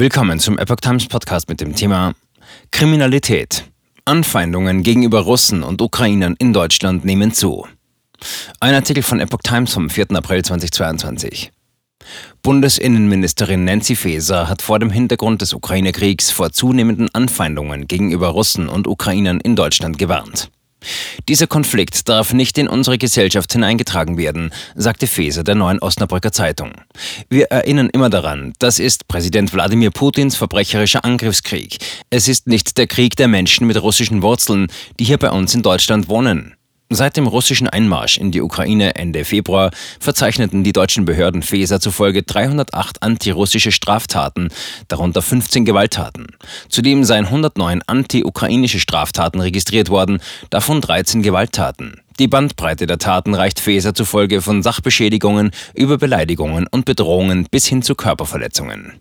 Willkommen zum Epoch Times Podcast mit dem Thema Kriminalität. Anfeindungen gegenüber Russen und Ukrainern in Deutschland nehmen zu. Ein Artikel von Epoch Times vom 4. April 2022. Bundesinnenministerin Nancy Faeser hat vor dem Hintergrund des Ukraine-Kriegs vor zunehmenden Anfeindungen gegenüber Russen und Ukrainern in Deutschland gewarnt. Dieser Konflikt darf nicht in unsere Gesellschaft hineingetragen werden, sagte Feser der neuen Osnabrücker Zeitung. Wir erinnern immer daran, das ist Präsident Wladimir Putins verbrecherischer Angriffskrieg. Es ist nicht der Krieg der Menschen mit russischen Wurzeln, die hier bei uns in Deutschland wohnen. Seit dem russischen Einmarsch in die Ukraine Ende Februar verzeichneten die deutschen Behörden Feser zufolge 308 antirussische Straftaten, darunter 15 Gewalttaten. Zudem seien 109 anti-ukrainische Straftaten registriert worden, davon 13 Gewalttaten. Die Bandbreite der Taten reicht Feser zufolge von Sachbeschädigungen über Beleidigungen und Bedrohungen bis hin zu Körperverletzungen.